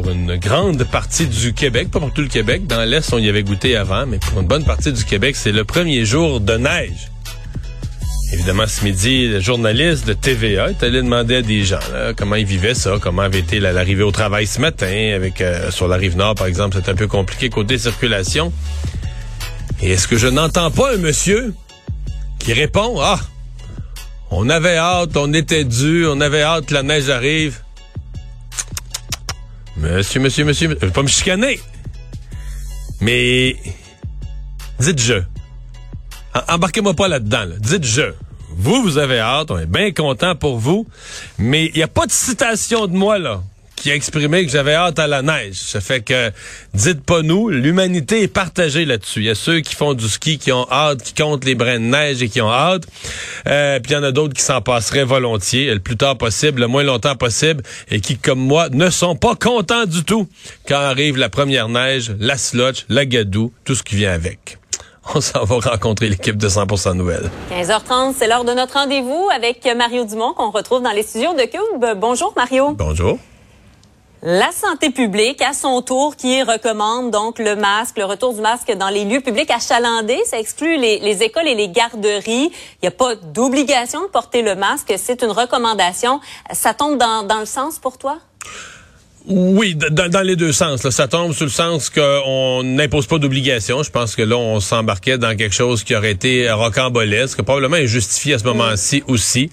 Pour une grande partie du Québec, pas pour tout le Québec, dans l'Est on y avait goûté avant, mais pour une bonne partie du Québec, c'est le premier jour de neige. Évidemment, ce midi, le journaliste de TVA est allé demander à des gens comment ils vivaient ça, comment avait été l'arrivée au travail ce matin. Avec euh, sur la rive nord, par exemple, c'est un peu compliqué côté circulation. Et est-ce que je n'entends pas un monsieur qui répond Ah, on avait hâte, on était dû, on avait hâte que la neige arrive. Monsieur, monsieur, monsieur, je vais pas me chicaner. Mais dites je. Embarquez-moi pas là-dedans. Là. Dites je. Vous, vous avez hâte, on est bien content pour vous, mais il n'y a pas de citation de moi là qui a exprimé que j'avais hâte à la neige. Ça fait que, dites pas nous, l'humanité est partagée là-dessus. Il y a ceux qui font du ski, qui ont hâte, qui comptent les brins de neige et qui ont hâte. Euh, puis il y en a d'autres qui s'en passeraient volontiers, le plus tard possible, le moins longtemps possible, et qui, comme moi, ne sont pas contents du tout quand arrive la première neige, la slotch, la gadoue, tout ce qui vient avec. On s'en va rencontrer l'équipe de 100% Nouvelles. 15h30, c'est l'heure de notre rendez-vous avec Mario Dumont qu'on retrouve dans les studios de Cube. Bonjour Mario. Bonjour. La santé publique, à son tour, qui recommande donc le masque, le retour du masque dans les lieux publics achalandés. Ça exclut les, les écoles et les garderies. Il n'y a pas d'obligation de porter le masque. C'est une recommandation. Ça tombe dans le sens pour toi? Oui, dans, dans, les deux sens. Là. Ça tombe sur le sens qu'on n'impose pas d'obligation. Je pense que là, on s'embarquait dans quelque chose qui aurait été rocambolesque, probablement injustifié à ce moment-ci aussi.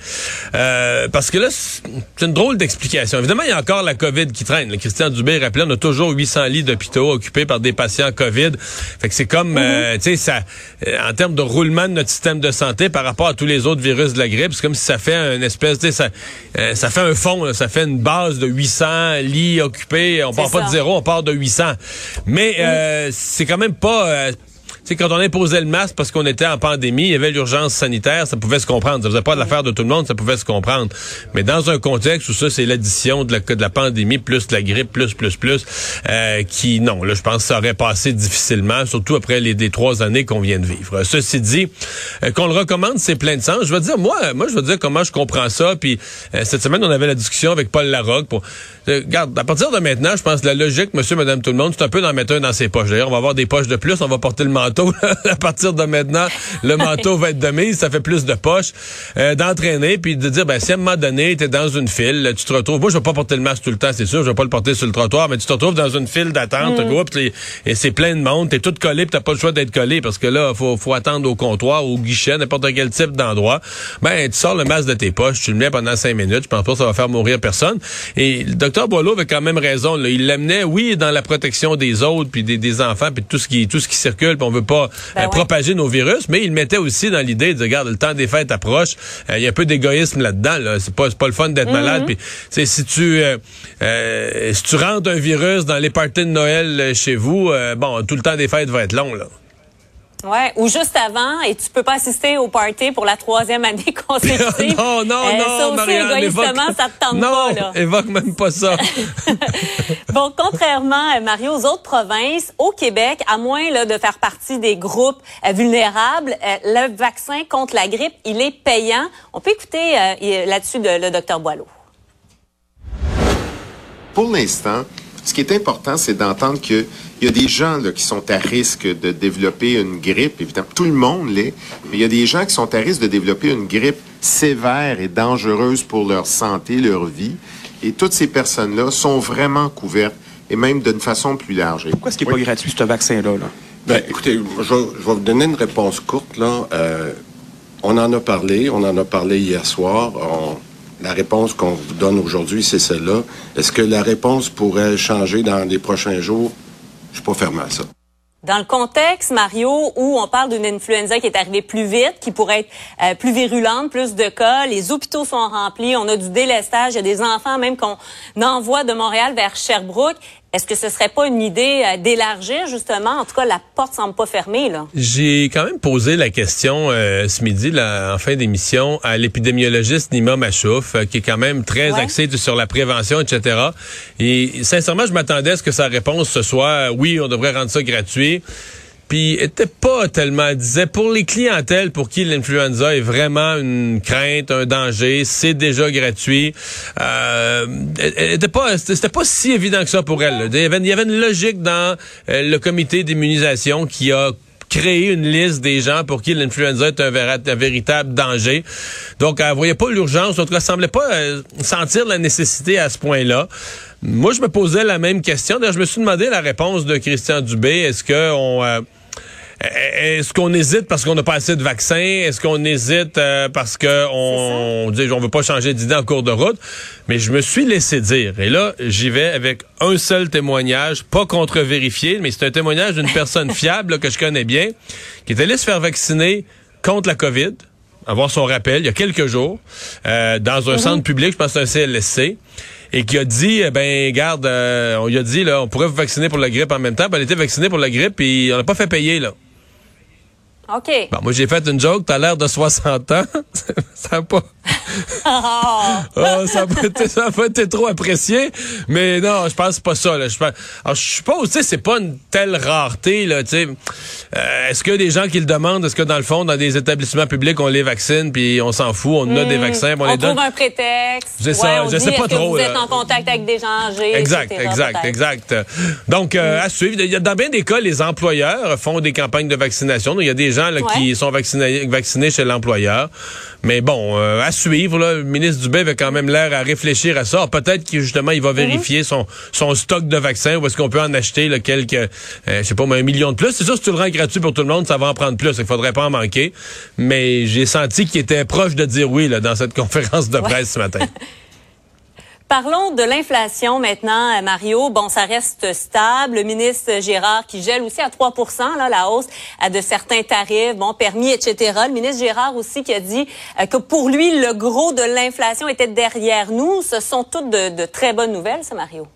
Euh, parce que là, c'est une drôle d'explication. Évidemment, il y a encore la COVID qui traîne. Le Christian Dubé rappelait, on a toujours 800 lits d'hôpitaux occupés par des patients COVID. Fait que c'est comme, euh, tu sais, ça, euh, en termes de roulement de notre système de santé par rapport à tous les autres virus de la grippe, c'est comme si ça fait une espèce, tu sais, ça, euh, ça fait un fond, là, ça fait une base de 800 lits occupé. On part pas de zéro, on part de 800. Mais euh, c'est quand même pas... Euh, sais, quand on imposait le masque parce qu'on était en pandémie, il y avait l'urgence sanitaire, ça pouvait se comprendre. Ça faisait pas l'affaire de tout le monde, ça pouvait se comprendre. Mais dans un contexte où ça, c'est l'addition de la, pandémie plus de la grippe plus, plus, plus, euh, qui, non, là, je pense que ça aurait passé difficilement, surtout après les, les trois années qu'on vient de vivre. Ceci dit, euh, qu'on le recommande, c'est plein de sens. Je veux dire, moi, moi, je veux dire comment je comprends ça. Puis euh, cette semaine, on avait la discussion avec Paul Larocque pour... Euh, regarde, à partir de maintenant, je pense que la logique, monsieur, madame, tout le monde, c'est un peu d'en mettre un dans ses poches. D'ailleurs, on va avoir des poches de plus, on va porter le manteau à partir de maintenant, le manteau va être de mise, ça fait plus de poches. Euh, D'entraîner, puis de dire, ben, si à un moment donné, tu es dans une file, tu te retrouves, moi, je vais pas porter le masque tout le temps, c'est sûr, je vais pas le porter sur le trottoir, mais tu te retrouves dans une file d'attente, mm. groupe, et c'est plein de monde, t'es tout collé, puis t'as pas le choix d'être collé, parce que là, faut, faut attendre au comptoir, au guichet, n'importe quel type d'endroit. Ben, tu sors le masque de tes poches, tu le mets pendant cinq minutes, je pense pas que ça va faire mourir personne. Et le docteur Boileau avait quand même raison, là. il l'amenait, oui, dans la protection des autres, puis des, des enfants, puis tout ce qui tout ce qui circule, puis on veut pas ben euh, propager nos virus, mais il mettait aussi dans l'idée de regarde le temps des fêtes approche, euh, il y a un peu d'égoïsme là-dedans. Là. C'est pas pas le fun d'être malade. Mm-hmm. Puis c'est si tu euh, si tu rentres un virus dans les parties de Noël chez vous, bon tout le temps des fêtes va être long là. Ouais, ou juste avant, et tu peux pas assister au party pour la troisième année consécutive. non, non, euh, non, ça aussi, Marianne, égoïstement, ça te tente non, pas, là. évoque même pas ça. bon, contrairement, euh, Mario, aux autres provinces, au Québec, à moins là, de faire partie des groupes euh, vulnérables, euh, le vaccin contre la grippe, il est payant. On peut écouter euh, là-dessus le docteur Boileau. Pour l'instant, ce qui est important, c'est d'entendre qu'il y a des gens là, qui sont à risque de développer une grippe. Évidemment, tout le monde l'est, mais il y a des gens qui sont à risque de développer une grippe sévère et dangereuse pour leur santé, leur vie. Et toutes ces personnes-là sont vraiment couvertes, et même d'une façon plus large. Pourquoi est-ce qu'il n'est pas gratuit, ce vaccin-là? Là? Ben, écoutez, je, je, vais vous donner une réponse courte. Là. Euh, on en a parlé, on en a parlé hier soir. On, la réponse qu'on vous donne aujourd'hui, c'est celle-là. Est-ce que la réponse pourrait changer dans les prochains jours? Je suis pas ça. Dans le contexte, Mario, où on parle d'une influenza qui est arrivée plus vite, qui pourrait être euh, plus virulente, plus de cas, les hôpitaux sont remplis, on a du délestage, il y a des enfants même qu'on envoie de Montréal vers Sherbrooke. Est-ce que ce serait pas une idée euh, d'élargir justement? En tout cas, la porte semble pas fermée là. J'ai quand même posé la question euh, ce midi, là, en fin d'émission, à l'épidémiologiste Nima Machouf, euh, qui est quand même très axé sur la prévention, etc. Et sincèrement, je m'attendais à ce que sa réponse ce soit oui, on devrait rendre ça gratuit puis était pas tellement disait pour les clientèles pour qui l'influenza est vraiment une crainte, un danger, c'est déjà gratuit. Euh, était pas c'était pas si évident que ça pour elle. Il y, avait, il y avait une logique dans euh, le comité d'immunisation qui a créé une liste des gens pour qui l'influenza est un, véritable danger. Donc, elle voyait pas l'urgence, en tout cas, elle semblait pas euh, sentir la nécessité à ce point-là. Moi, je me posais la même question. D'ailleurs, je me suis demandé la réponse de Christian Dubé. Est-ce que on... Euh, est-ce qu'on hésite parce qu'on n'a pas assez de vaccins? Est-ce qu'on hésite euh, parce qu'on dit on veut pas changer d'idée en cours de route? Mais je me suis laissé dire. Et là, j'y vais avec un seul témoignage, pas contre-vérifié, mais c'est un témoignage d'une personne fiable que je connais bien, qui est allée se faire vacciner contre la COVID, avoir son rappel il y a quelques jours, euh, dans un mhm. centre public, je pense que c'est un CLSC et qui a dit, eh ben, garde, euh, on lui a dit, là, on pourrait vous vacciner pour la grippe en même temps. Ben, elle était vaccinée pour la grippe et on n'a pas fait payer, là. OK. Bon, moi, j'ai fait une joke. T'as l'air de 60 ans. ça n'a. Oh, ça n'a pas, été trop apprécié. Mais non, je pense pas ça. Là. Je, pense, alors, je suppose, tu sais, c'est pas une telle rareté. Là, tu sais. Euh, est-ce que des gens qui le demandent, est-ce que dans le fond, dans des établissements publics, on les vaccine puis on s'en fout, on a des hmm. vaccins, on, on les trouve un prétexte. C'est ça, je sais pas trop. vous êtes en contact avec des gens âgés. Exact, exact, exact. Donc, euh, à suivre. Dans bien des cas, les employeurs font des campagnes de vaccination. Il y a des gens là, qui sont vaccinés, vaccinés chez l'employeur. Mais bon, euh, à suivre. Là, le ministre Dubé avait quand même l'air à réfléchir à ça. Peut-être qu'il justement il va mhm. vérifier son, son stock de vaccins ou est-ce qu'on peut en acheter là, quelques, euh, je sais pas, un million de plus. C'est sûr, si tu le rends gratuit pour tout le monde, ça va en prendre plus. Il faudrait pas en manquer. Mais j'ai senti qu'il était proche de dire oui là, dans cette conférence de presse ce matin. Parlons de l'inflation maintenant, Mario. Bon, ça reste stable. Le ministre Gérard qui gèle aussi à 3% là, la hausse de certains tarifs, bon, permis, etc. Le ministre Gérard aussi qui a dit euh, que pour lui, le gros de l'inflation était derrière nous. Ce sont toutes de, de très bonnes nouvelles, ça, Mario.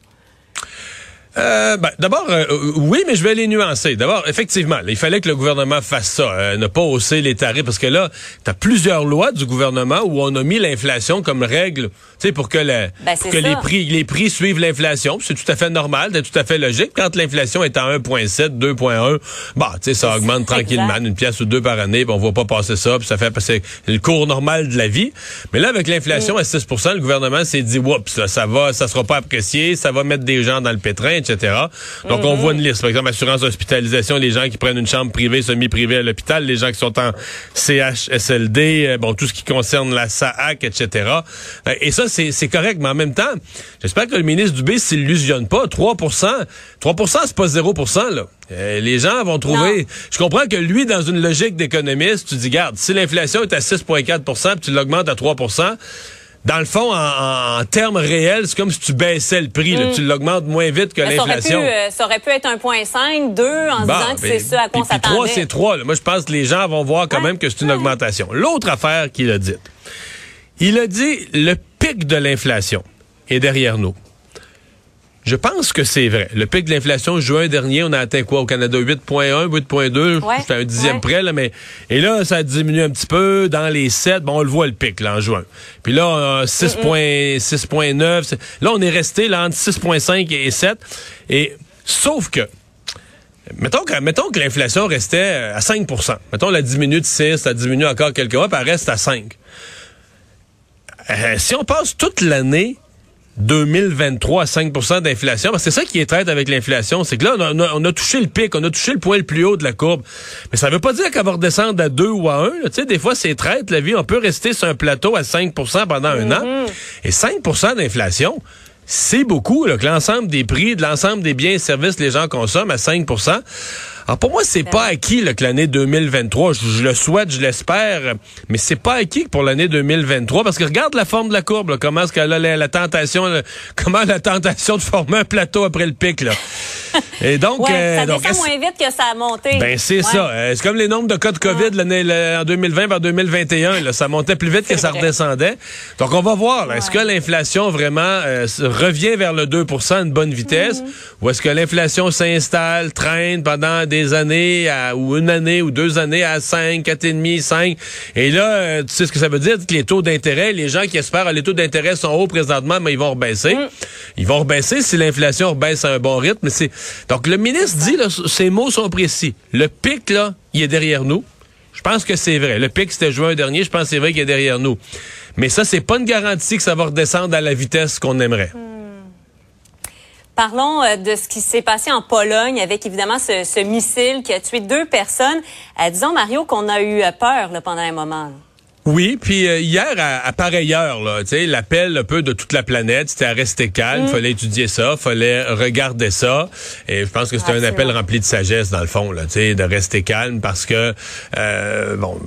Euh, ben, D'abord, euh, oui, mais je vais les nuancer. D'abord, effectivement, il fallait que le gouvernement fasse ça, euh, ne pas hausser les tarifs, parce que là, tu as plusieurs lois du gouvernement où on a mis l'inflation comme règle, tu sais, pour que, ben, que les prix les prix suivent l'inflation. C'est tout à fait normal, c'est tout à fait logique. Quand l'inflation est à 1,7, 2,1, bah, tu sais, ça augmente tranquillement, une pièce ou deux par année, puis on va pas passer ça, puis ça fait passer le cours normal de la vie. Mais là, avec l'inflation mm. à 6% le gouvernement s'est dit, oups, ça va, ça sera pas apprécié, ça va mettre des gens dans le pétrin, etc. Donc, on voit une liste. Par exemple, assurance hospitalisation, les gens qui prennent une chambre privée, semi-privée à l'hôpital, les gens qui sont en CHSLD, euh, bon, tout ce qui concerne la SAAC, etc. Euh, et ça, c'est correct, mais en même temps, j'espère que le ministre Dubé s'illusionne pas. 3% 3% c'est pas 0 là. Euh, les gens vont trouver. Je comprends que lui, dans une logique d'économiste, tu dis, garde, si l'inflation est à 6,4 puis tu l'augmentes à 3 dans le fond, en, termes réels, c'est comme si tu baissais le prix. Mm. tu l'augmentes moins vite que l'inflation. Euh, ça, aurait pu être 1,5, 2 en disant que c'est ça à quoi on s'attendait. 3, c'est 3. Moi, je pense que les gens vont voir quand même que c'est une augmentation. L'autre affaire qu'il a dite, il a dit le pic de l'inflation est derrière nous. Je pense que c'est vrai. Le pic de l'inflation juin dernier, on a atteint quoi? Au Canada 8.1, 8.2, c'était un dixième près là, mais et là ça a diminué un petit peu dans les 7. Bon, on le voit le pic là en juin. Puis là 6.9. Là on est resté là entre 6.5 et 7. Et sauf que Mettons que, mettons que l'inflation restait à 5% Mettons, la diminue de 6, ça diminue encore quelques mois, puis elle reste à 5. Euh, si on passe toute l'année 2023 à 5% d'inflation. C'est ça qui est traite avec l'inflation. C'est que là, on a, touché le pic, on a touché le point le plus haut de la courbe. Mais ça veut pas dire qu'elle va redescendre à 2 ou à 1. Tu sais, des fois, c'est traite, la vie. On peut rester sur un plateau à 5% pendant un an. Mm-hmm. Et 5% d'inflation, c'est beaucoup, là, que l'ensemble des prix, de l'ensemble des biens et services que les gens consomment à 5 alors pour moi, c'est pas acquis là, que l'année 2023, je, le souhaite, je l'espère, mais c'est pas acquis pour l'année 2023 parce que regarde la forme de la courbe, comment est-ce qu'elle a la, tentation, comment la tentation de former un plateau après le pic là. Et donc, Ouais, euh, ça descend moins vite que ça a monté. Ben c'est Ouais. ça. Euh, c'est comme les nombres de cas de COVID l'année le- en 2020 vers 2021. Là, ça montait plus vite que ça vrai. redescendait. Donc on va voir. là, Est-ce que Ouais. l'inflation vraiment euh, revient vers le 2% à une bonne vitesse, Mhm. ou est-ce que l'inflation s'installe, traîne pendant des années à- ou une année ou deux années à 5, 4,5, 5. Et là, euh, tu sais ce que ça veut dire? Que les taux d'intérêt, les gens qui espèrent ah, les taux d'intérêt sont hauts présentement, mais ils vont rebaisser. Mm. Ils vont rebaisser si l'inflation rebaisse à un bon rythme. C'est donc le ministre dit là, ces mots sont précis. Le pic là, il est derrière nous. Je pense que c'est vrai. Le pic c'était juin dernier. Je pense que c'est vrai qu'il est derrière nous. Mais ça c'est pas une garantie que ça va redescendre à la vitesse qu'on aimerait. Parlons euh, de ce qui s'est passé en Pologne avec évidemment ce, ce missile qui a tué deux personnes. Euh, disons, Mario, qu'on a eu euh, peur là, pendant un moment. là. Oui, puis euh, hier à, à pareille heure, là, tu sais, l'appel un peu de toute la planète, c'était à rester calme, fallait étudier ça, fallait regarder ça, et je pense que c'était un Absolument. appel rempli de sagesse dans le fond, là, tu sais, de rester calme parce que euh, bon.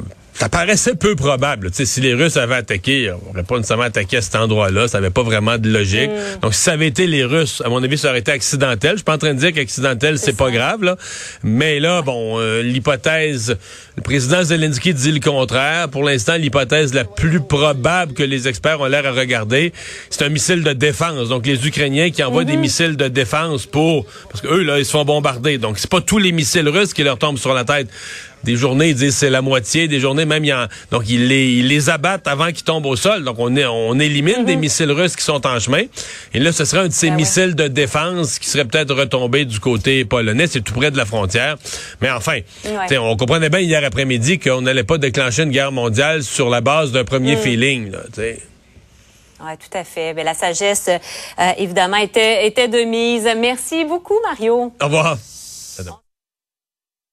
Ça paraissait peu probable. Tu sais, si les Russes avaient attaqué, on n'aurait pas nécessairement attaqué à cet endroit-là. Ça n'avait pas vraiment de logique. Donc, si ça avait été les Russes, à mon avis, ça aurait été accidentel. Je suis pas en train de dire qu'accidentel, c'est pas grave. Là. Mais là, bon, euh, l'hypothèse, le président Zelensky dit le contraire. Pour l'instant, l'hypothèse la plus probable que les experts ont l'air à regarder, c'est un missile de défense. Donc, les Ukrainiens qui envoient des missiles de défense pour... Parce que eux, là, ils se font bombarder. Donc, c'est pas tous les missiles russes qui leur tombent sur la tête. Des journées, ils disent c'est la moitié. Des journées, même, il y en- donc ils les, ils les abattent avant qu'ils tombent au sol. Donc on, est, on élimine des missiles russes qui sont en chemin. Et là, ce serait un de ces Ben ouais. missiles de défense qui serait peut-être retombé du côté polonais. C'est tout près de la frontière. Mais enfin, on comprenait bien hier après-midi qu'on n'allait pas déclencher une guerre mondiale sur la base d'un premier feeling. Là, t'sais. Oui, tout à fait. Ben, la sagesse, euh, évidemment, était, était de mise. Merci beaucoup, Mario. Au revoir.